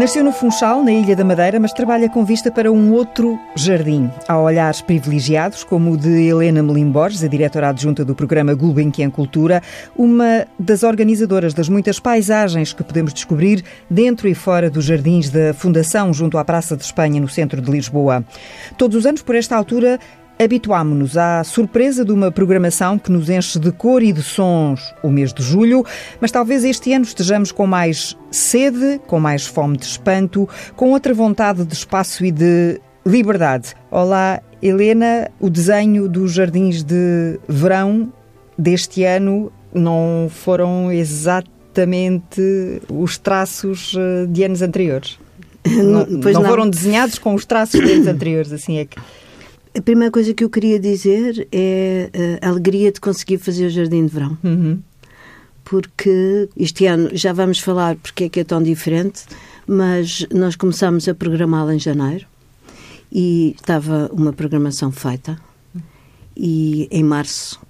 Nasceu no Funchal, na Ilha da Madeira, mas trabalha com vista para um outro jardim. Há olhares privilegiados, como o de Helena Melim Borges, a diretora adjunta do programa Gulbenkian Cultura, uma das organizadoras das muitas paisagens que podemos descobrir dentro e fora dos jardins da Fundação, junto à Praça de Espanha, no centro de Lisboa. Todos os anos, por esta altura, habituámonos à surpresa de uma programação que nos enche de cor e de sons o mês de julho, mas talvez este ano estejamos com mais sede, com mais fome de espanto, com outra vontade de espaço e de liberdade. Olá, Helena, o desenho dos jardins de verão deste ano não foram exatamente os traços eh, de anos anteriores. Não, não, não, foram desenhados com os traços de anos anteriores, assim é que. A primeira coisa que eu queria dizer é a alegria de conseguir fazer o Jardim de Verão. Uhum. Porque este ano já vamos falar porque é que é tão diferente, mas nós começámos a programá-lo em janeiro e estava uma programação feita. E em março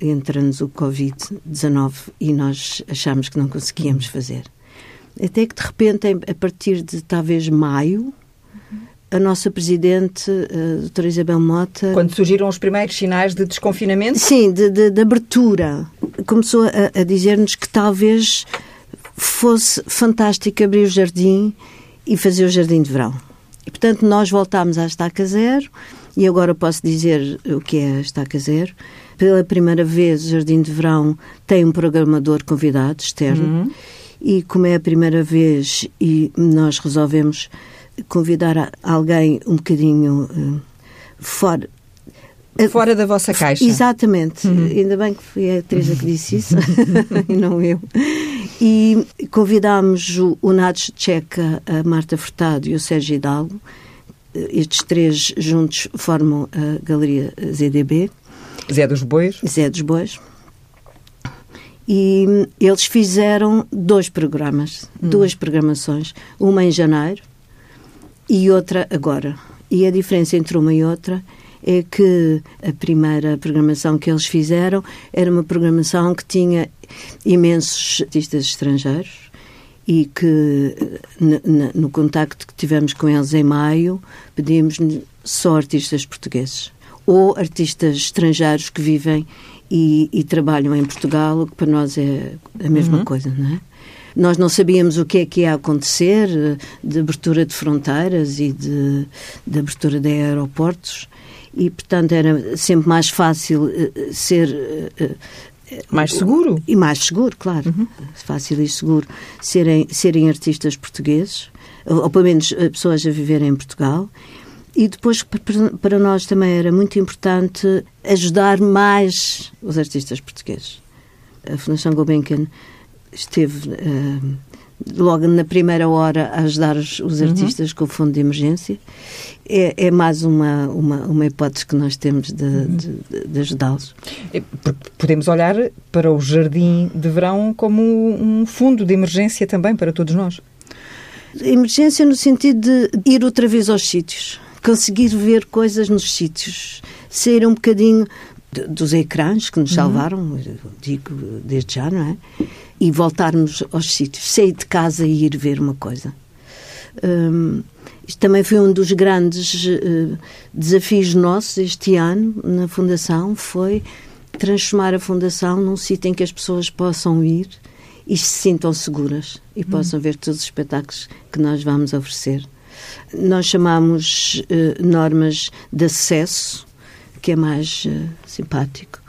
entra-nos o Covid-19 e nós achámos que não conseguíamos fazer. Até que de repente, a partir de talvez maio, a nossa presidente, a doutora Isabel Mota... Quando surgiram os primeiros sinais de desconfinamento? Sim, de, de, de abertura. Começou a, a dizer-nos que talvez fosse fantástico abrir o jardim e fazer o jardim de verão. E, portanto, nós voltámos à estaca zero e agora posso dizer o que é a estaca zero. Pela primeira vez, o Jardim de Verão tem um programador convidado externo uhum. e como é a primeira vez e nós resolvemos convidar alguém um bocadinho uh, fora. Fora da vossa caixa. Exatamente. Uhum. Ainda bem que foi a Teresa que disse isso e não eu. E convidámos o, o Nads Checa, a Marta Furtado e o Sérgio Hidalgo. Estes três juntos formam a Galeria ZDB. Zé dos Bois. Zé dos Bois. E eles fizeram dois programas, hum. duas programações. Uma em janeiro, e outra agora. E a diferença entre uma e outra é que a primeira programação que eles fizeram era uma programação que tinha imensos artistas estrangeiros e que no contacto que tivemos com eles em maio pedimos só artistas portugueses ou artistas estrangeiros que vivem e, e, trabalham em Portugal, o que para nós é a mesma uhum. coisa, não é? Nós não sabíamos o que é que ia acontecer eh, de abertura de fronteiras e de, de abertura de aeroportos e, portanto, era sempre mais fácil eh, ser eh, mais seguro? E mais seguro, claro. Uhum. Fácil e seguro serem, serem artistas portugueses, ou, ou pelo menos pessoas a viverem em Portugal. E depois, para nós também era muito importante ajudar mais os artistas portugueses. A Fundação Gulbenkian esteve uh, logo na primeira hora a ajudar os, os uhum. artistas uhum. com o fundo de emergência. É, é mais uma, uma, uma, hipótese que nós temos de, uhum. de, de ajudá-los. Podemos olhar para o Jardim de Verão como um fundo de emergência também para todos nós. Emergência no sentido de ir outra vez aos sítios, conseguir ver coisas nos sítios, sair um bocadinho dos ecrãs que nos uhum. salvaram, digo desde já, não é? E voltarmos aos sítios, sair de casa e ir ver uma coisa. Um, isto também foi um dos grandes uh, desafios nossos este ano na Fundação, foi transformar a Fundação num sítio em que as pessoas possam ir e se sintam seguras e uhum. possam ver todos os espetáculos que nós vamos oferecer. Nós chamamos uh, normas de acesso, que é mais uh, simpático.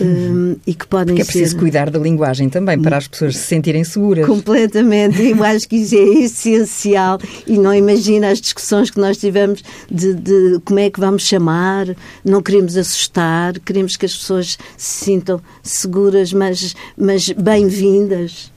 Um, e que podem Porque é preciso ser... cuidar da linguagem também para as pessoas se sentirem seguras. Completamente, eu acho que isso é essencial e não imagina as discussões que nós tivemos de, de, como é que vamos chamar, não queremos assustar, queremos que as pessoas se sintam seguras, mas, mas bem-vindas.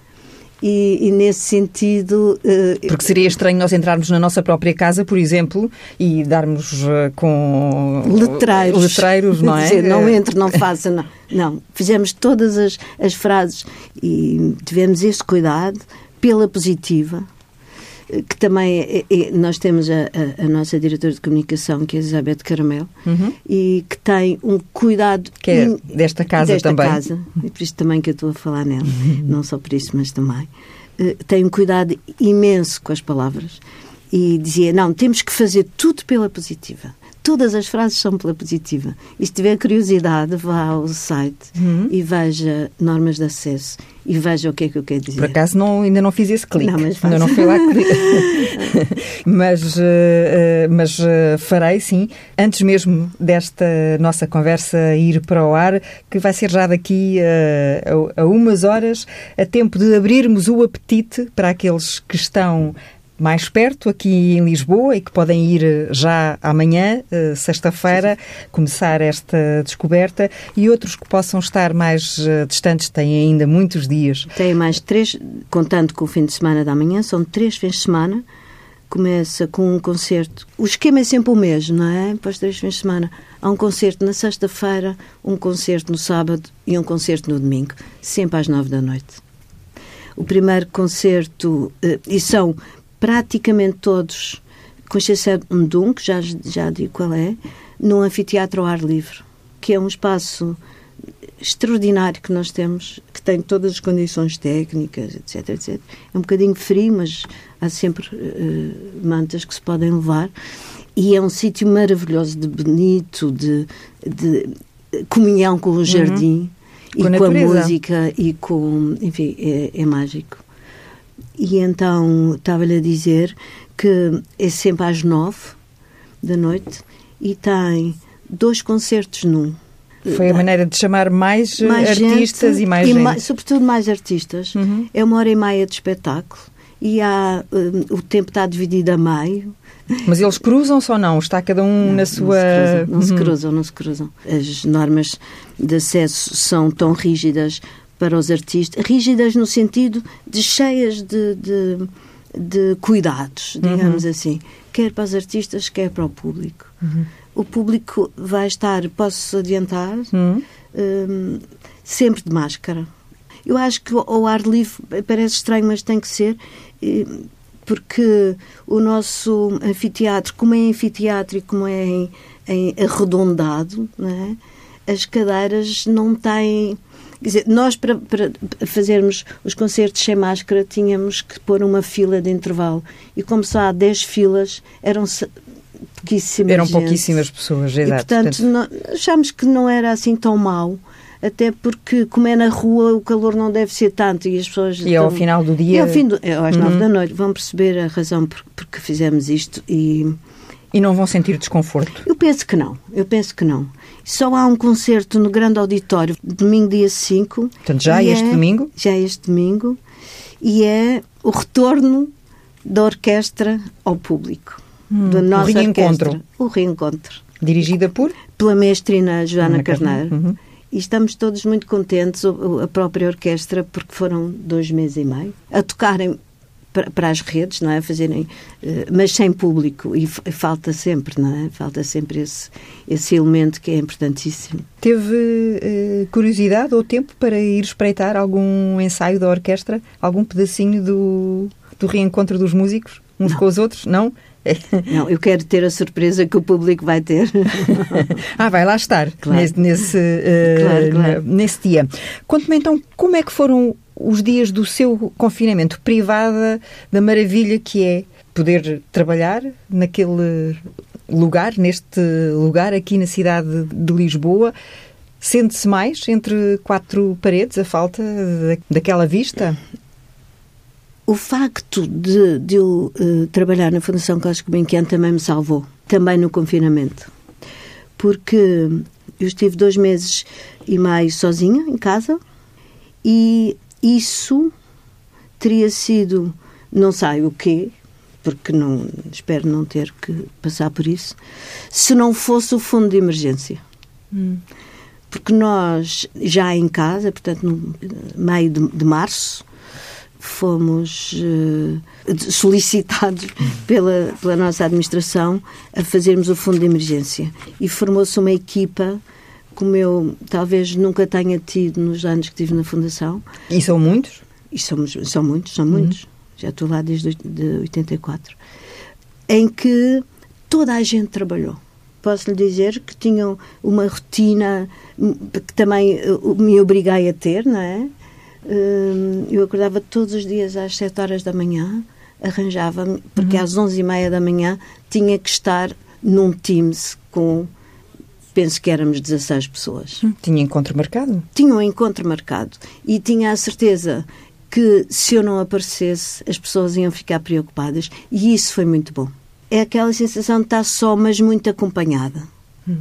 E, e, nesse sentido. Uh, Porque seria estranho nós entrarmos na nossa própria casa, por exemplo, e darmos uh, com. Letreiros. Letreiros, não é? Dizer, não entre, não faça, não. Não. Fizemos todas as, as frases e tivemos este cuidado pela positiva. Que também é, é, nós temos a, a, a, nossa diretora de comunicação, que é a Elizabeth Caramel, uhum. e que tem um cuidado... Que é desta casa desta também. casa, e por isso também que eu estou a falar nela, uhum. não só por isso, mas também. Uh, tem um cuidado imenso com as palavras e dizia, não, temos que fazer tudo pela positiva todas as frases são pela positiva. E se tiver curiosidade, vá ao site uhum. e veja normas de acesso e veja o que é que eu quero dizer. Por acaso não, ainda não fiz esse clique. Não, mas ainda não fui lá. mas uh, mas uh, farei sim, antes mesmo desta nossa conversa ir para o ar, que vai ser já daqui uh, a, a umas horas, a tempo de abrirmos o apetite para aqueles que estão mais perto, aqui em Lisboa, e que podem ir eh, já amanhã, eh, sexta-feira, começar esta descoberta, e outros que possam estar mais eh, distantes têm ainda muitos dias. Tem mais três, contando com o fim de semana da manhã, são três fins de semana. Começa com um concerto. O esquema é sempre o mesmo, não é? Para os três fins de semana. Há um concerto na sexta-feira, um concerto no sábado e um concerto no domingo, sempre às nove da noite. O primeiro concerto, e são praticamente todos, com exceção de um, que já, já digo qual é, num anfiteatro ao ar livre, que é um espaço extraordinário que nós temos, que tem todas as condições técnicas, etc, etc. É um bocadinho frio, mas há sempre uh, mantas que se podem levar. E é um sítio maravilhoso, de bonito, de, de comunhão com o jardim uhum. e com, com a música e com... Enfim, é, é mágico. E então estava-lhe a dizer que é sempre às nove da noite e tem dois concertos num. Foi a maneira de chamar mais, mais artistas gente, e mais e gente. Mais, sobretudo mais artistas. Uhum. É uma hora e meia de espetáculo e há, um, o tempo está dividido a meio. Mas eles cruzam-se ou não? Está cada um não, na sua. Não se, cruzam, não uhum. se cruzam, não se cruzam. As normas de acesso são tão rígidas para os artistas, rígidas no sentido de cheias de, de, de cuidados, digamos uhum. assim, quer para os artistas, quer para o público. Uhum. O público vai estar, posso adiantar, uhum. um, sempre de máscara. Eu acho que ao ar livre parece estranho, mas tem que ser, porque o nosso anfiteatro, como é anfiteatro e como é em, em arredondado, é? as cadeiras não têm Quer dizer, nós para, para fazermos os concertos sem máscara tínhamos que pôr uma fila de intervalo. E como só há 10 filas, eram pouquíssimas Eram pouquíssimas pessoas, exato. E, portanto, não, achámos que não era assim tão mau até porque, como é na rua, o calor não deve ser tanto e as pessoas. E estão... ao final do dia. E ao fim do... É, às uhum. nove da noite, vão perceber a razão por, por que fizemos isto e. E não vão sentir desconforto? Eu penso que não. Eu penso que não. Só há um concerto no Grande Auditório, domingo, dia 5. Portanto, já este é, domingo? Já este domingo. E é o retorno da orquestra ao público. Hum, da nossa o reencontro. Orquestra, o reencontro. Dirigida por? Pela mestrina Joana Ana Carneiro. Uhum. E estamos todos muito contentes, a própria orquestra, porque foram dois meses e meio, a tocarem para, as redes, não é? Fazerem, eh, mas sem público. E falta sempre, não é? Falta sempre esse, esse elemento que é importantíssimo. Teve uh, curiosidade ou tempo para ir espreitar algum ensaio da orquestra? Algum pedacinho do, do reencontro dos músicos? Uns não. com os outros? Não? Não, eu quero ter a surpresa que o público vai ter. ah, vai lá estar claro. nesse, nesse, uh, claro, claro. nesse dia. Conte-me então como é que foram os dias do seu confinamento privada da maravilha que é poder trabalhar naquele lugar, neste lugar aqui na cidade de Lisboa. Sente-se mais entre quatro paredes a falta daquela vista? O facto de, de eu uh, trabalhar na Fundação Carlos Gulbenkian também me salvou, também no confinamento. Porque eu estive dois meses e meio sozinha em casa e isso teria sido, não sei o quê, porque não, espero não ter que passar por isso, se não fosse o fundo de emergência. Hum. Porque nós, já em casa, portanto, no meio de, de março, fomos uh, solicitados pela, pela nossa administração a fazermos o fundo de emergência. E formou-se uma equipa como eu talvez nunca tenha tido nos anos que tive na Fundação. E são muitos? E somos, são muitos, são muitos. Uhum. já estou lá desde de 84, em que toda a gente trabalhou. Posso lhe dizer que tinham uma rotina que também me obriguei a ter, não é? Hum, eu acordava todos os dias às 7 horas da manhã, arranjava-me, porque uhum. às 11 e meia da manhã tinha que estar num Teams com penso que éramos 16 pessoas. Hum, tinha encontro marcado? Tinha um encontro marcado e tinha a certeza que se eu não aparecesse as pessoas iam ficar preocupadas e isso foi muito bom. É aquela sensação de estar só, mas muito acompanhada. Hum.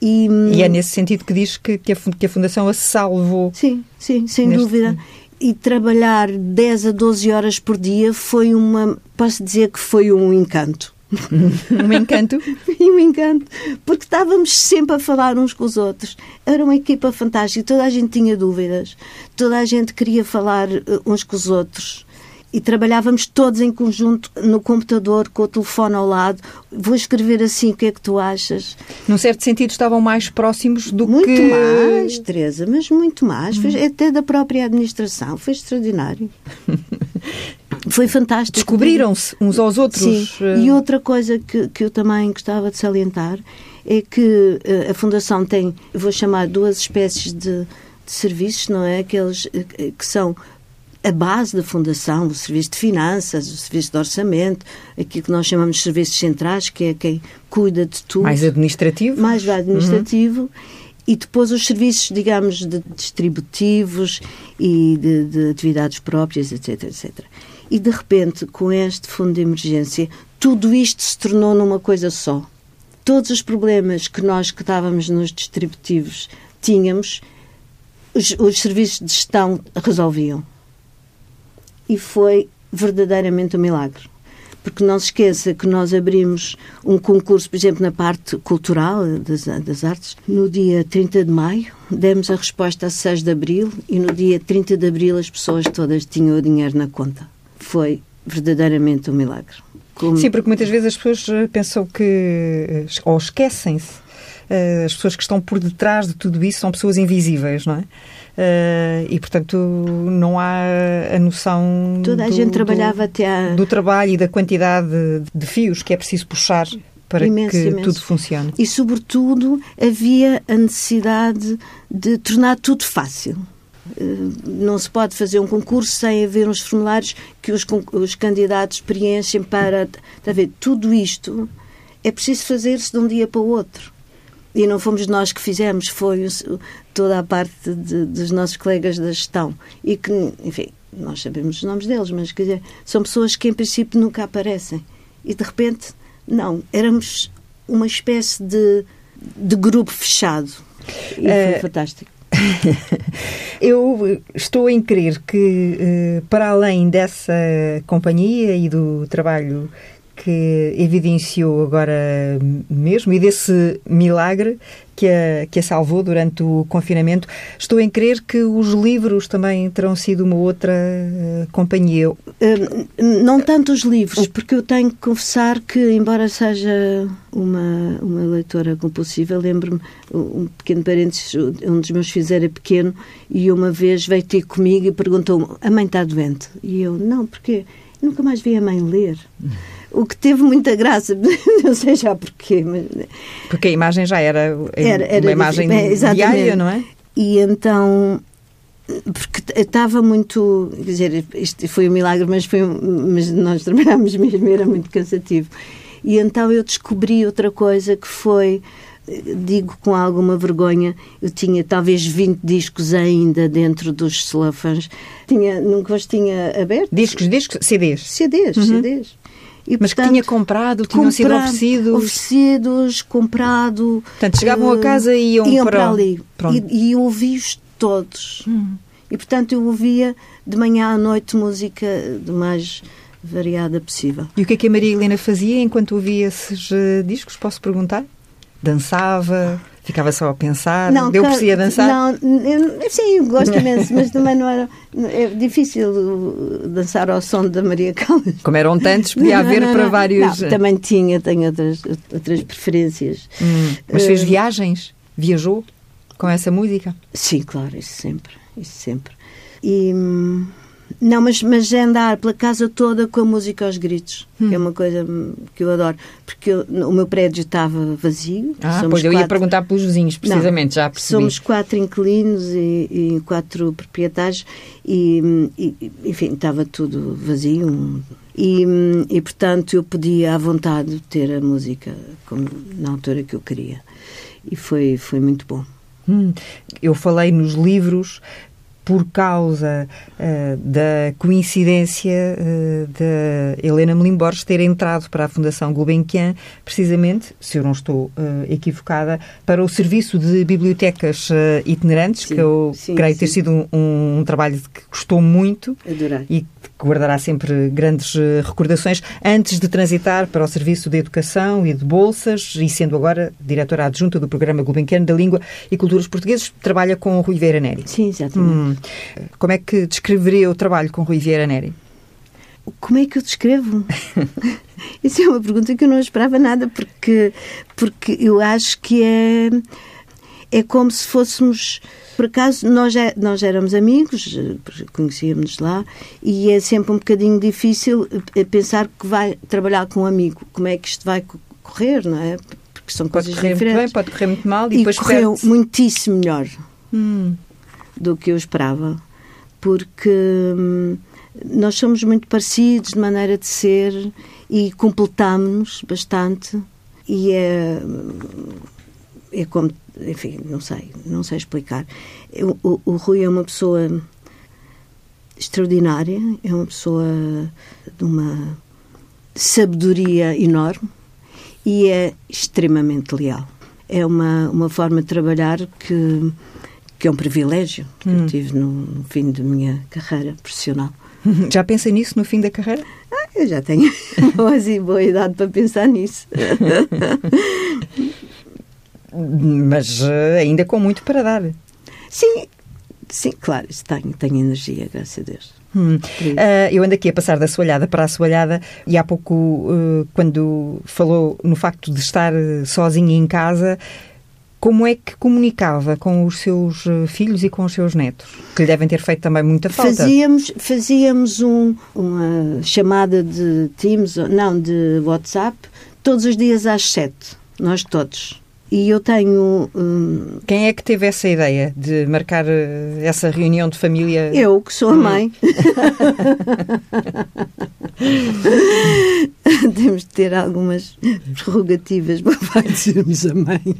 E, e, é nesse sentido que diz que, que, a, que a Fundação a salvou. Sim, sim, sem neste... dúvida. E trabalhar 10 a 12 horas por dia foi uma. Posso dizer que foi um encanto. um encanto? um encanto, porque estávamos sempre a falar uns com os outros. Era uma equipa fantástica, toda a gente tinha dúvidas, toda a gente queria falar eh, uns com os outros. E trabalhávamos todos em conjunto no computador, com o telefone ao lado. Vou escrever assim, o que é que tu achas? Num certo sentido, estavam mais próximos do muito que. Muito mais, Teresa, mas muito mais. Hum. até da própria administração. Foi extraordinário. Foi fantástico. Descobriram-se uns aos outros. Sim. Eh, e outra coisa que, que eu também gostava de salientar é que eh, a Fundação tem, vou chamar, duas espécies de, de serviços, não é? Aqueles eh, que são a base da Fundação, o Serviço de Finanças, o Serviço de Orçamento, aquilo que nós chamamos de serviços centrais, que é quem cuida de tudo. Mais administrativo. Mais administrativo. Uhum. E depois os serviços, digamos, de distributivos e de, de atividades próprias, etc, etc. E de repente, com este fundo de emergência, tudo isto se tornou numa coisa só. Todos os problemas que nós que estávamos nos distributivos tínhamos, os, os serviços de gestão resolviam. E foi verdadeiramente um milagre porque não se esqueça que nós abrimos um concurso, por exemplo, na parte cultural das, das, artes, no dia 30 de maio, demos a resposta a 6 de abril e no dia 30 de abril as pessoas todas tinham o dinheiro na conta foi verdadeiramente um milagre. Como... Sim, porque muitas vezes as pessoas eh, pensam que, eh, ou esquecem-se, eh, as pessoas que estão por detrás de tudo isso são pessoas invisíveis, não é? e, portanto, não há a noção. Toda a do, gente trabalhava do, até a... do trabalho e da quantidade de fios que é preciso puxar para imenso, que imenso. tudo funcione. E, sobretudo, havia a necessidade de tornar tudo fácil. Eh, não se pode fazer um concurso sem haver uns formulários que os, os candidatos preenchem para. Está a ver? Tudo isto é preciso fazer-se de um dia para o outro. E não fomos nós que fizemos, foi toda a parte de, dos nossos colegas da gestão. E que, enfim, nós sabemos os nomes deles, mas quer dizer, são pessoas que em princípio nunca aparecem. E de repente, não, éramos uma espécie de, de grupo fechado. E foi é... fantástico. Eu estou em crer que, eh, para além dessa companhia e do trabalho que evidenciou agora mesmo e desse milagre que a, que a salvou durante o confinamento. Estou em crer que os livros também terão sido uma outra uh, companhia. Uh, não tanto os livros, porque eu tenho que confessar que, embora seja uma, uma leitora compulsiva, lembro-me, um pequeno parênteses, um dos meus filhos era pequeno e uma vez veio ter comigo e perguntou-me: a mãe está doente? E eu: não, porquê? Nunca mais vi a mãe ler o que teve muita graça, não sei já porquê. Mas... Porque a imagem já era, era, era uma imagem é, diária, não é? E então porque estava muito, quer dizer, isto foi um milagre, mas, foi mas nós trabalhámos mesmo, era muito cansativo. E então eu descobri outra coisa que foi, digo com alguma vergonha, eu tinha talvez 20 discos ainda dentro dos celofãs, tinha, nunca os tinha aberto. Discos, discos, CDs? CDs, uhum. CDs. E, Mas portanto, que tinha comprado, tinham sido oferecidos? Oferecidos, comprado. Portanto, chegavam uh, a casa e iam, iam para, para ali. Pronto. E, e ouvi-os todos. Hum. E, portanto, eu ouvia de manhã à noite música de mais variada possível. E o que é que a Maria Helena fazia enquanto ouvia esses uh, discos? Posso perguntar? Dançava? Ficava só a pensar? Não, Deu por si a dançar? Não, eu, sim, gosto imenso, mas também não era. É difícil dançar ao som da Maria Callas. Como eram tantos, podia haver não, não, para vários. também tinha, tenho outras, outras preferências. Hum, mas fez uh, viagens? Viajou com essa música? Sim, claro, isso sempre. Isso sempre. E. Não, mas, mas é andar pela casa toda com a música aos gritos, hum. que é uma coisa que eu adoro. Porque eu, o meu prédio estava vazio. Ah, pois eu quatro... ia perguntar pelos vizinhos, precisamente, Não, já percebi. Somos quatro inquilinos e, e quatro proprietários e, e, enfim, estava tudo vazio. E, e, portanto, eu podia à vontade ter a música como, na altura que eu queria. E foi, foi muito bom. Hum, eu falei nos livros por causa uh, da coincidência uh, de Helena Melim Borges ter entrado para a Fundação Gulbenkian, precisamente, se eu não estou uh, equivocada, para o serviço de bibliotecas itinerantes, sim, que eu sim, creio sim. ter sido um, um, trabalho que gostou muito Adorei. e que guardará sempre grandes recordações, antes de transitar para o Serviço de Educação e de Bolsas, e sendo agora diretora adjunta do Programa Gulbenkian da Língua e Culturas Portugueses, trabalha com o Rui Vieira Neri. Sim, exatamente. Hum. Como é que descreveria o trabalho com Rui Vieira Neri? Como é que eu descrevo? Isso é uma pergunta que eu não esperava nada, porque, porque eu acho que é, é como se fôssemos. Por acaso, nós, já, nós éramos amigos, conhecíamos lá, e é sempre um bocadinho difícil eh, pensar que vai trabalhar com um amigo. Como é que isto vai correr, não é? Porque são pode coisas correr diferentes. muito bem, pode correr muito mal e, e depois correu muitíssimo melhor. Hum do que eu esperava, porque hum, nós somos muito parecidos de maneira de ser e completamos-nos bastante e é é como enfim não sei não sei explicar o, o, o Rui é uma pessoa extraordinária é uma pessoa de uma sabedoria enorme e é extremamente leal é uma uma forma de trabalhar que que é um privilégio que hum. eu tive no, no, fim da minha carreira profissional. Já pensei nisso no fim da carreira? Ah, eu já tenho boa, assim, boa idade para pensar nisso. Mas uh, ainda com muito para dar. Sim, sim, claro, tenho, tenho energia, graças a Deus. Hum. Uh, eu ando aqui a passar da soalhada para a soalhada e há pouco, uh, quando falou no facto de estar sozinha em casa, como é que comunicava com os seus eh, filhos e com os seus netos? Que lhe devem ter feito também muita falta. Fazíamos, fazíamos um, uma chamada de Teams, não, de WhatsApp, todos os dias às sete, nós todos. E eu tenho. Hum, Quem é que teve essa ideia de marcar eh, essa reunião de família? Eu, que sou a hum. mãe. Temos de ter algumas prerrogativas para sermos a mãe.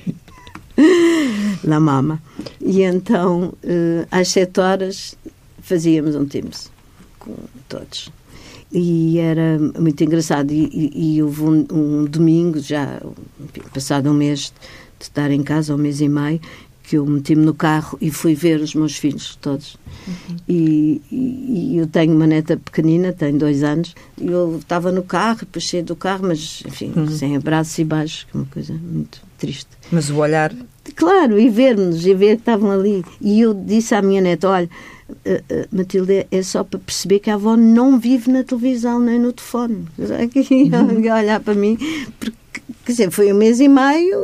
na mama. E então, uh, às sete horas, fazíamos um Teams com todos. E era muito engraçado. E, e, e houve um, um, domingo, já enfim, passado um mês de estar em casa, um mês e meio, que eu meti-me no carro e fui ver os meus filhos todos. Uhum. E, e, eu tenho uma neta pequenina, tem dois anos, e eu estava no carro, depois saí do carro, mas, enfim, uhum. sem abraços e baixos, que é uma coisa muito triste. Mas o olhar... Claro, e ver-nos, e ver que estavam ali. E eu disse à minha neta, olha, Matilde, é só para perceber que a avó não vive na televisão nem no telefone. Uhum. olhar para mim, porque, quer dizer, foi um mês e meio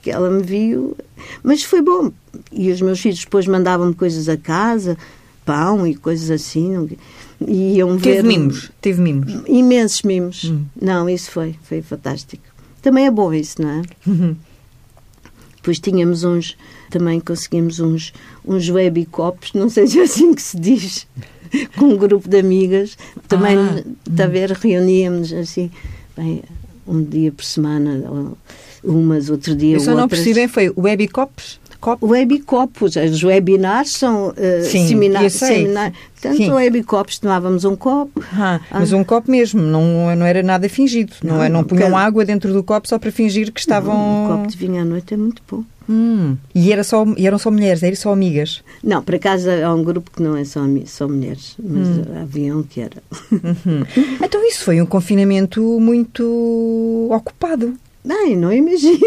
que ela me viu, mas foi bom. E os meus filhos depois mandavam-me coisas a casa, pão e coisas assim. E iam Teve ver... mimos? Teve mimos? Imensos mimos. Hum. Não, isso foi, foi fantástico. Também é bom isso, não é? Uhum. Depois tínhamos uns, também conseguimos uns, uns webicopos, não sei se é assim que se diz, com um grupo de amigas. Também, ah, está a ver, reuníamos assim, bem, um dia por semana, umas, outro dia. Eu só outras. não percebi, foi webicopos? Cop... Webicopos, os webinars são uh, Sim, seminários. Seminar... Portanto, Sim. webicopos, tomávamos um copo. Ah, mas um copo mesmo, não, não era nada fingido. Não, não, é, não punham água dentro do copo só para fingir que estavam. Um copo de vinho à noite é muito bom. Hum. E, era só, e eram só mulheres, eram só amigas? Não, por acaso há um grupo que não é só, só mulheres, mas hum. havia um que era. Uhum. Então isso foi um confinamento muito ocupado. Bem, não imagina.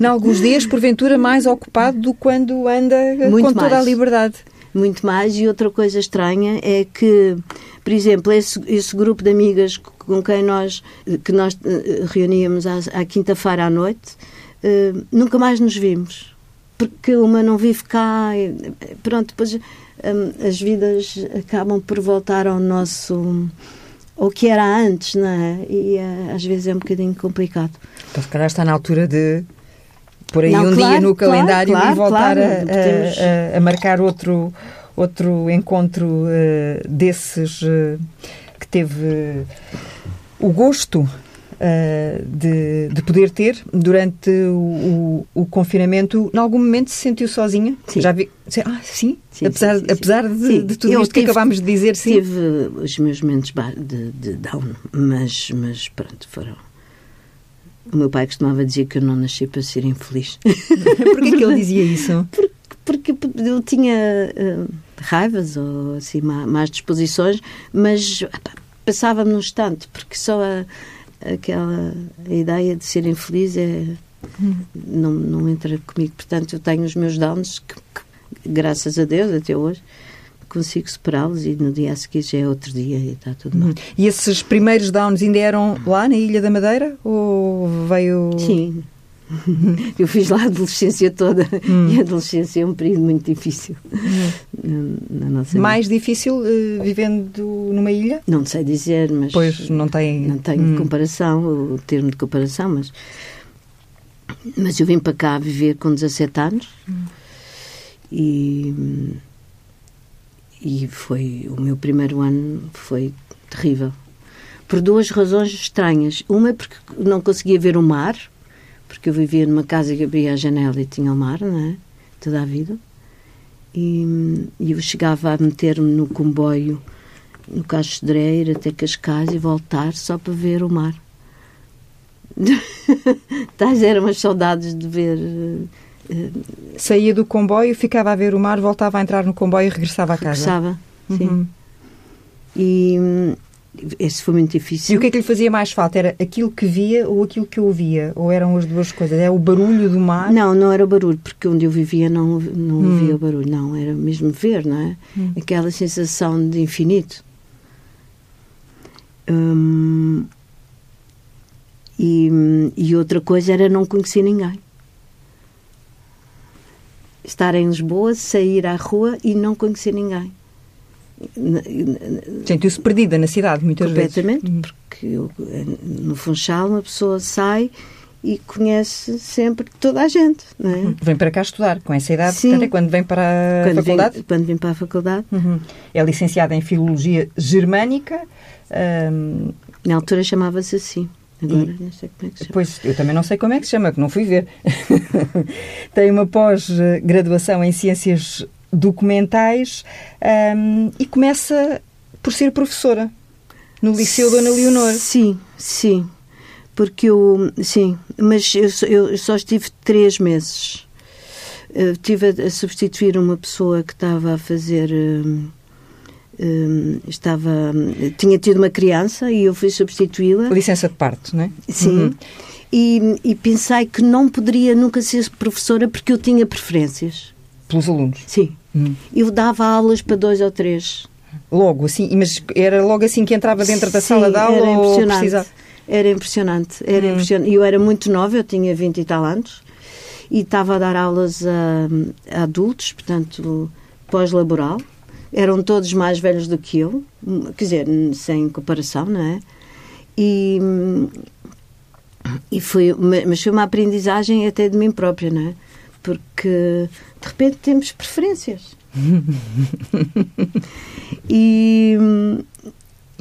em alguns dias, porventura, mais ocupado do que quando anda Muito com toda mais. a liberdade. Muito mais. E outra coisa estranha é que, por exemplo, esse, esse grupo de amigas com quem nós, que nós eh, reuníamos à, à quinta-feira à noite, uh, nunca mais nos vimos. Porque uma não vive cá. Pronto, depois hum, as vidas acabam por voltar ao nosso o que era antes, não é? E uh, às vezes é um bocadinho complicado. Então, se calhar está na altura de pôr aí não, um claro, dia no calendário claro, e voltar a, a, a, marcar outro, outro encontro uh, desses uh, que teve o gosto uh, de, de, poder ter durante o, o, o, confinamento. Em algum momento se sentiu sozinha? Sim. Já vi. Ah, sim? sim apesar, sim, sim, apesar de, de, tudo Eu isto tive, que acabámos de dizer, sim. Tive os meus momentos de, de down, mas, mas pronto, foram. O meu pai costumava dizer que eu não nasci para ser infeliz. Porquê que ele dizia isso? Porque, porque eu tinha uh, raivas ou assim, más disposições, mas passava-me num instante, porque só a, aquela ideia de ser infeliz é, não, não entra comigo. Portanto, eu tenho os meus downs que, que graças a Deus, até hoje, consigo superá-los e no dia a seguir já é outro dia e está tudo bem. E esses primeiros downs ainda eram lá na Ilha da Madeira ou veio... Sim, eu fiz lá a adolescência toda hum. e a adolescência é um período muito difícil hum. na, na nossa Mais vida. difícil uh, vivendo numa ilha? Não sei dizer, mas... Pois, não tem... Não tenho hum. comparação, o termo de comparação, mas... Mas eu vim para cá viver com 17 anos hum. e... E foi... O meu primeiro ano foi terrível. Por duas razões estranhas. Uma é porque não conseguia ver o mar porque eu vivia numa casa que abria a janela e tinha o mar, não é? Toda a vida. E, e eu chegava a meter-me no comboio, no Caixo de Dreira, até Cascais e voltar só para ver o mar. Tais eram as saudades de ver. Uh, Saía do comboio, ficava a ver o mar, voltava a entrar no comboio e regressava a casa. Regressava, sim. Uhum. E, esse foi muito difícil. E o que é que lhe fazia mais falta? Era aquilo que via ou aquilo que ouvia? Ou eram as duas coisas? É o barulho do mar? Não, não era o barulho, porque onde eu vivia não, não hum. ouvia o barulho. Não, era mesmo ver, não é? Hum. Aquela sensação de infinito. Hum, e, e outra coisa era não conhecer ninguém. Estar em Lisboa, sair à rua e não conhecer ninguém. Sentiu-se perdida na cidade, muitas completamente, vezes. Completamente, porque eu, no Funchal uma pessoa sai e conhece sempre toda a gente, não é? Uhum. Vem para cá estudar, com essa idade, Sim. portanto é quando vem para a quando faculdade? Quando vem para a faculdade. Uhum. É licenciada em Filologia Germânica. Um... Na altura chamava-se assim. Agora e, não sei como é que se chama. Pois, eu também não sei como é que se chama, que não fui ver. Tem uma pós-graduação em Ciências documentais um, e começa por ser professora no Liceu Dona Leonor. Sim, sim. Porque eu, sim, mas eu, eu só estive três meses. Eu estive a, a, substituir uma pessoa que estava a fazer. Um, um, estava tinha tido uma criança e eu fui substituí-la licença de parto não é sim uhum. e, e pensei que não poderia nunca ser professora porque eu tinha preferências pelos alunos? Sim. Hum. Eu dava aulas para dois ou três. Logo, assim, mas era logo assim que entrava dentro da Sim, sala de aula era impressionante. ou precisava? Era impressionante, era hum. impressionante. Eu era muito nova, eu tinha 20 e tal anos, e estava a dar aulas a, a adultos, portanto, pós-laboral. Eram todos mais velhos do que eu, quer dizer, sem comparação, não é? E, e foi, mas foi uma aprendizagem até de mim própria, não é? Porque de repente temos preferências. e,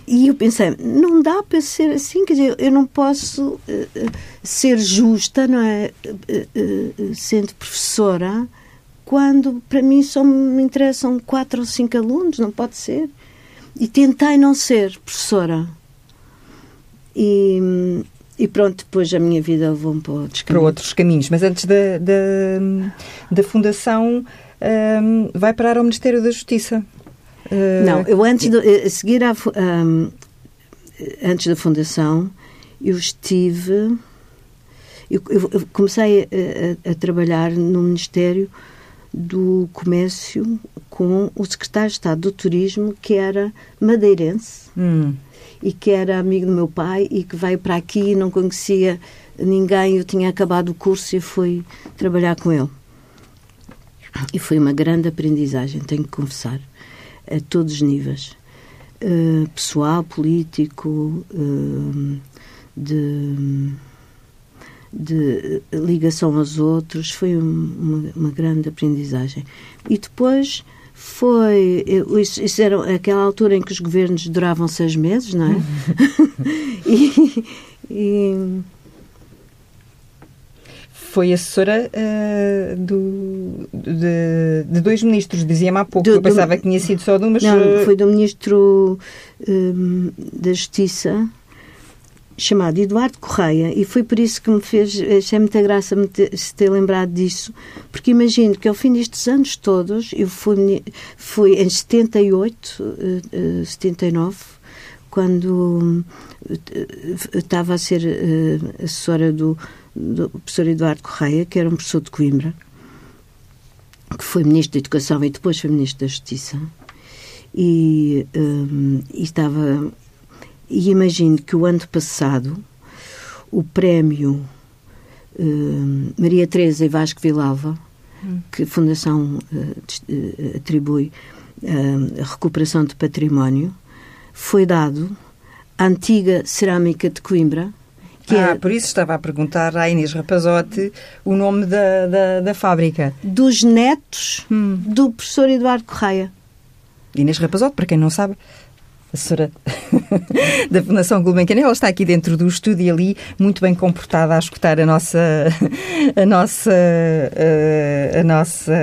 e eu pensei, não dá para ser assim, quer dizer, eu não posso uh, ser justa, não é? Uh, uh, sendo professora, quando para mim só me interessam quatro ou cinco alunos, não pode ser. E tentei não ser professora. E, e pronto, depois a minha vida levou-me para outros caminhos. Para outros caminhos. Mas antes da, da, da Fundação, um, vai parar ao Ministério da Justiça. Uh, Não, eu antes de, a seguir à, um, antes da Fundação, eu estive. Eu, eu comecei a, a, a, trabalhar no Ministério do Comércio com o secretário de Estado do Turismo, que era madeirense. Hum e que era amigo do meu pai e que veio para aqui e não conhecia ninguém. Eu tinha acabado o curso e fui trabalhar com ele. E foi uma grande aprendizagem, tenho que confessar, a todos os níveis. Uh, pessoal, político, uh, de, de, ligação aos outros, foi uma, uma, grande aprendizagem. E depois foi. Isso, isso, era aquela altura em que os governos duravam seis meses, não é? e, e foi assessora uh, do, de, de, dois ministros, dizia-me há pouco. Do, eu pensava do, que tinha sido só de um, mas. Não, eh, foi do ministro um, da Justiça, chamado Eduardo Correia, e foi por isso que me fez. Achei muita graça me ter, se ter lembrado disso, porque imagino que ao fim destes anos todos, eu fui, fui em 78, uh, uh, 79, quando uh, estava a ser assessora do do professor Eduardo Correia, que era um professor de Coimbra, que foi Ministro da Educação e depois foi Ministro da Justiça. E, e estava. E imagino que o ano passado o prémio um, Maria Teresa e Vasco Vilalva, hum. que a Fundação uh, atribui uh, a recuperação de património, foi dado à antiga cerâmica de Coimbra, que ah, é... por isso estava a perguntar à Inês Rapazote o nome da, da, da fábrica. Dos netos hum. do professor Eduardo Correia. Inês Rapazote, para quem não sabe, assessora da Fundação Gulbenkian. Ela está aqui dentro do estúdio e ali, muito bem comportada, a escutar a nossa, a nossa, a, a nossa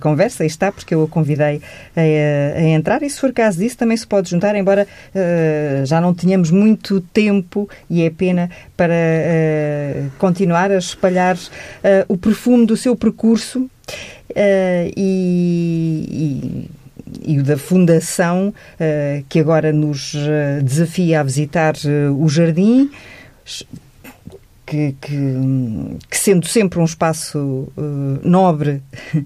conversa. E está, porque eu a convidei a, a, entrar. E se for caso disso, também se pode juntar, embora uh, já não tenhamos muito tempo e é pena para uh, continuar a espalhar uh, o perfume do seu percurso. e, e e o da Fundação, eh, que agora nos eh, desafia a visitar eh, o jardim. Que, que, que, sendo sempre um espaço uh, nobre uh,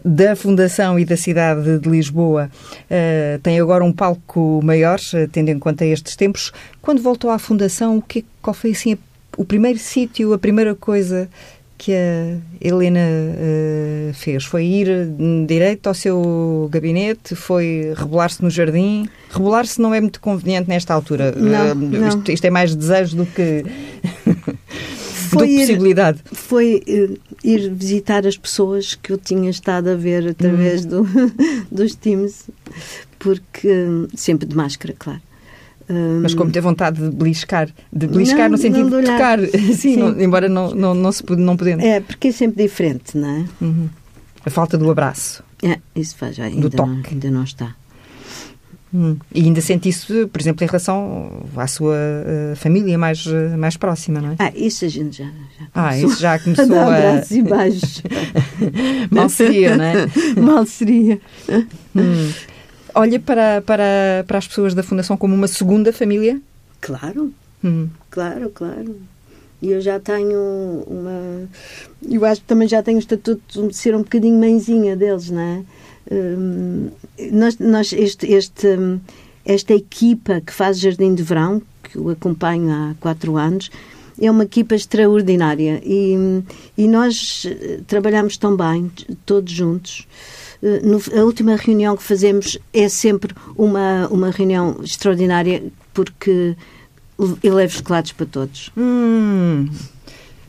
da Fundação e da cidade de Lisboa, uh, tem agora um palco maior, tendo em conta estes tempos. Quando voltou à Fundação, o que, qual foi assim o primeiro sítio, a primeira coisa que a Helena uh, fez? Foi ir direito ao seu gabinete? Foi rebolar-se no jardim? Rebolar-se não é muito conveniente nesta altura. Não, uh, não. Isto, isto, é mais desejo do que, foi do que possibilidade. Ir, foi uh, ir visitar as pessoas que eu tinha estado a ver através hum. do, dos Teams, porque sempre de máscara, claro. Mas como ter vontade de beliscar, de beliscar não, no sentido de, tocar, sim, sim. Não, embora não, não, não, se, não podendo. É, porque é sempre diferente, não é? Uhum. A falta do abraço. É, isso faz, ainda, do toque. Não, ainda não está. Hum. E ainda sente isso, por exemplo, em relação à sua uh, família mais, uh, mais próxima, não é? Ah, isso a gente já, já Ah, isso já começou a... abraços e beijos. Mal seria, não é? Mal seria. Hum olha para, para, para as pessoas da Fundação como uma segunda família? Claro, hum. claro, claro. E eu já tenho uma. Eu acho que também já tenho o estatuto de ser um bocadinho mãezinha deles, não é? Um, nós, nós este, este, esta equipa que faz Jardim de Verão, que eu acompanho há quatro anos, é uma equipa extraordinária e, e nós eh, trabalhamos tão bem, todos juntos. Eh, no, a última reunião que fazemos é sempre uma, uma reunião extraordinária porque eu levo chocolates para todos. Hum.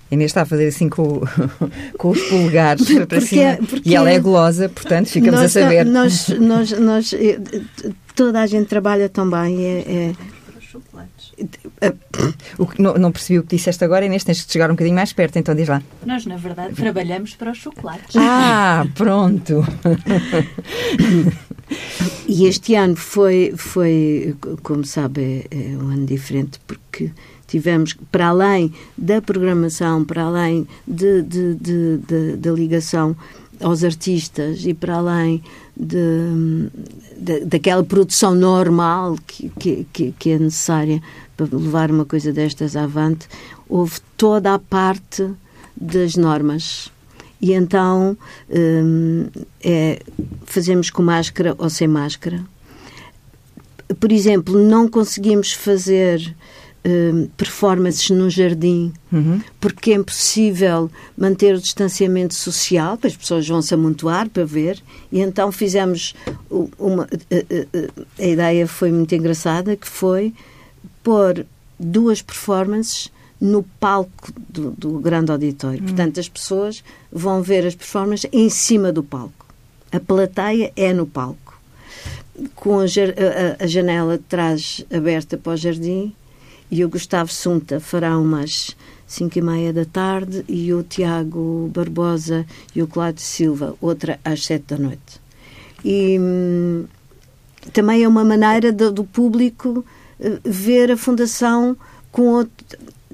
Inês está a fazer assim com, com os polegares para cima. É, porque e ela é gulosa, portanto, ficamos nós, a saber. Nós, nós, nós, eh, toda a gente trabalha tão bem. É, é, o que, não, não, percebi o que disseste agora, Inês, tens que chegar um bocadinho mais perto, então diz lá. Nós, na verdade, trabalhamos para os chocolates. Ah, pronto! e este ano foi, foi como sabe, é, é um ano diferente, porque tivemos, para além da programação, para além de, de, de, de da ligação aos artistas e para além de, de, daquela produção normal que, que, que, é necessária para levar uma coisa destas avante, houve toda a parte das normas. E então hum, é, fazemos com máscara ou sem máscara. Por exemplo, não conseguimos fazer uh, performances no jardim, Uhum. porque é impossível manter o distanciamento social, as pessoas vão se amontoar para ver, e então fizemos uma. A, a- a ideia foi muito engraçada, que foi pôr duas performances no palco do, do grande auditório. Portanto, as pessoas vão ver as performances em cima do palco. A plateia é no palco. Com a, a- a- janela de trás aberta para o jardim e o Gustavo Sunta fará umas cinco e meia da tarde e o Tiago Barbosa e o Cláudio Silva outra às sete da noite. E hum, também é uma maneira do, do público ver a Fundação com outro,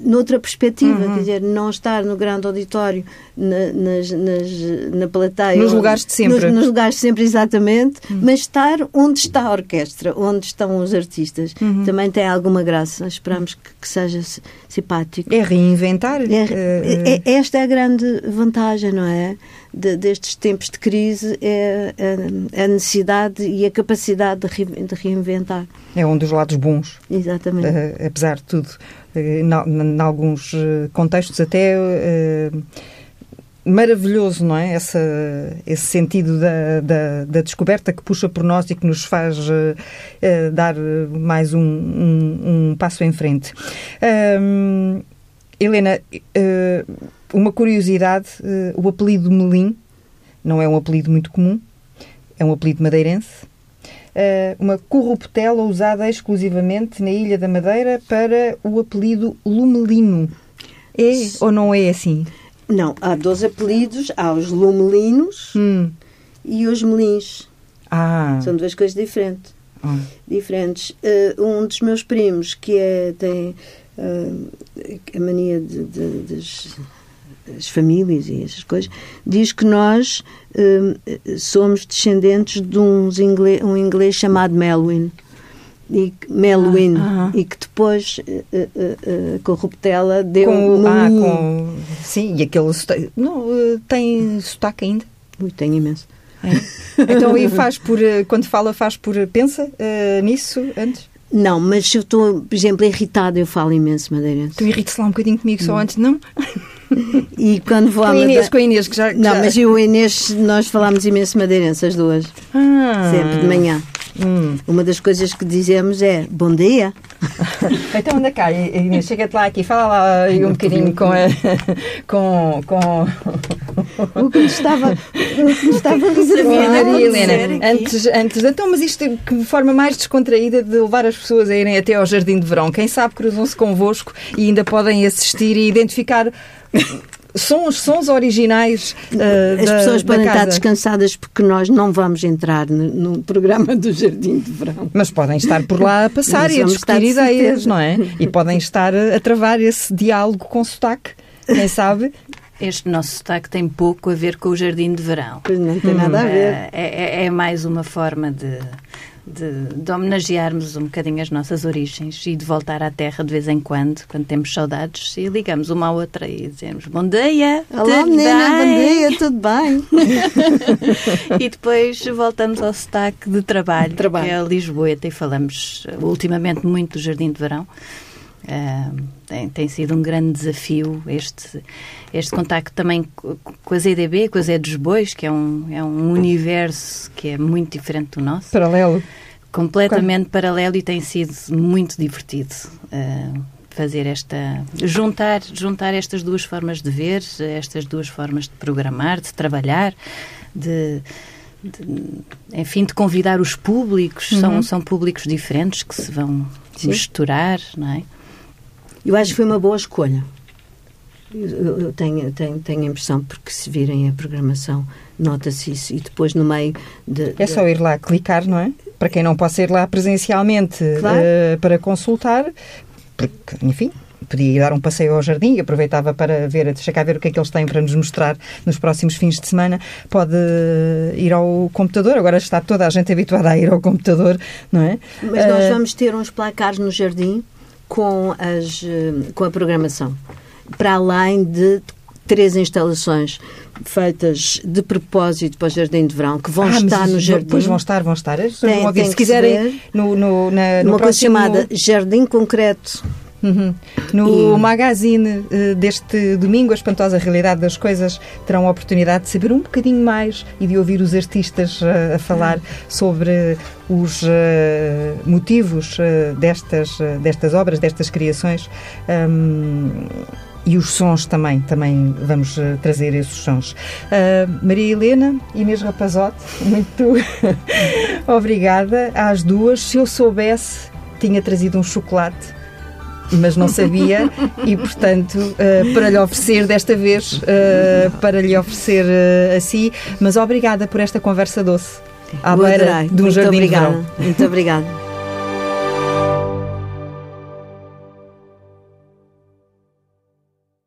noutra perspectiva, Uhum. quer dizer, não estar no grande auditório, na, nas, nas- na plateia. Nos lugares de sempre. Nos, nos lugares de sempre, exatamente, mas estar onde está a orquestra, onde estão os artistas. Também tem alguma graça, esperamos que, que seja si- simpático. É reinventar. É- eh, é- esta é a grande vantagem, não é? De- destes tempos de crise é a, a necessidade e a capacidade de, re- de reinventar. é um dos lados bons. Exatamente. eh, apesar de tudo. Eh, Em alguns eh, contextos até eh, maravilhoso, não é? Essa, esse sentido da, da, da descoberta que puxa por nós e que nos faz dar mais um, um- um passo em frente. Helena, eh, uma curiosidade, eh, o apelido Melim não é um apelido muito comum, é um apelido madeirense. Eh, uma corruptela usada exclusivamente na Ilha da Madeira para o apelido Lumelino. É ou não é assim? Não, há dois apelidos, há os lumelinos Hum. e os melins. Ah. São duas coisas diferentes. Ah. diferentes. Um dos meus primos, que é, tem a mania de, de- das, das famílias e essas coisas, diz que nós eh, somos descendentes de uns inglês, um inglês chamado Melwin. E, Melwin, Ah, ah. e que depois eh, eh, eh, a corruptela deu Com, ah, com, sim, e aquele sotaque. Não, tem sotaque ainda. Ui, tem imenso. Então aí faz por. Quando fala, faz por. Pensa eh, nisso antes? Não, mas se eu estou, por exemplo, irritada, eu falo imenso madeirense. Tu irrites lá um bocadinho comigo só antes, não? E quando vou Com a Inês, Madeira- com a Inês, que já. que Não, já- mas eu e o Inês, nós falámos imenso madeirense, as duas. Ah. Sempre de manhã. Hum. Uma das coisas que dizemos é bom dia. Então anda cá, Inês, chega-te lá aqui, fala lá um bocadinho com a. com. com... O que nos estava, o que estava Maria dizer Helena, antes, antes, então, mas isto que forma mais descontraída de levar as pessoas a irem até ao Jardim de Verão. Quem sabe cruzam-se convosco e ainda podem assistir e identificar sons, sons originais uh, As da, pessoas da podem estar descansadas porque nós não vamos entrar no, no programa do Jardim de Verão. Mas podem estar por lá a passar e a discutir de ideias, não é? E podem estar a, travar esse diálogo com sotaque. Quem sabe? Este nosso sotaque tem pouco a ver com o jardim de verão. Pois não tem nada a ver. É, é- é mais uma forma de, de, de homenagearmos um bocadinho as nossas origens e de voltar à terra de vez em quando, quando temos saudades, e ligamos uma à outra e dizemos bom dia, Olá, menina, bom bem?" dia, tudo bem? e depois voltamos ao sotaque de trabalho, Trabalho. que é a Lisboeta, e falamos ultimamente muito do Jardim de Verão. Ah, tem, tem sido um grande desafio este, este contacto também co- com as EDB, com as É dos Bois, que é um, é um universo que é muito diferente do nosso, Paralelo. completamente paralelo e tem sido muito divertido. ah, fazer esta juntar juntar estas duas formas de ver estas duas formas de programar de trabalhar de, de, enfim de convidar os públicos são são públicos diferentes que se vão Sim. misturar não é Eu acho que foi uma boa escolha. Eu, tenho, tenho, tenho a impressão, porque se virem a programação, nota-se isso. E depois, no meio de. É só ir lá clicar, não é? Para quem não possa ir lá presencialmente Claro. eh, para consultar, porque, enfim, podia ir dar um passeio ao jardim e aproveitava para ver, deixa cá ver o que é que eles têm para nos mostrar nos próximos fins de semana. Pode ir ao computador, agora está toda a gente habituada a ir ao computador, não é? Mas nós Eh, vamos ter uns placares no jardim com, as, eh, com a programação. Para além de três instalações feitas de propósito para o Jardim de Verão, que vão ah, estar no jardim. Pois vão estar, vão estar. Tem- vão ouvir. tem Se quiserem, no, no, na, no Uma coisa próximo... chamada Jardim Concreto Uhum. No e... magazine uh, deste domingo, A Espantosa Realidade das Coisas, terão a oportunidade de saber um bocadinho mais e de ouvir os artistas uh, a falar sobre os uh, motivos destas, destas obras, destas criações. Um, e os sons também, também vamos trazer esses sons. Uh, Maria Helena, Inês Rapazote, muito obrigada às duas. Se eu soubesse, tinha trazido um chocolate mas não sabia e, portanto, uh, para lhe oferecer desta vez, uh, para lhe oferecer uh, a si, mas obrigada por esta conversa doce à beira de um Muito jardim obrigada. Muito obrigada.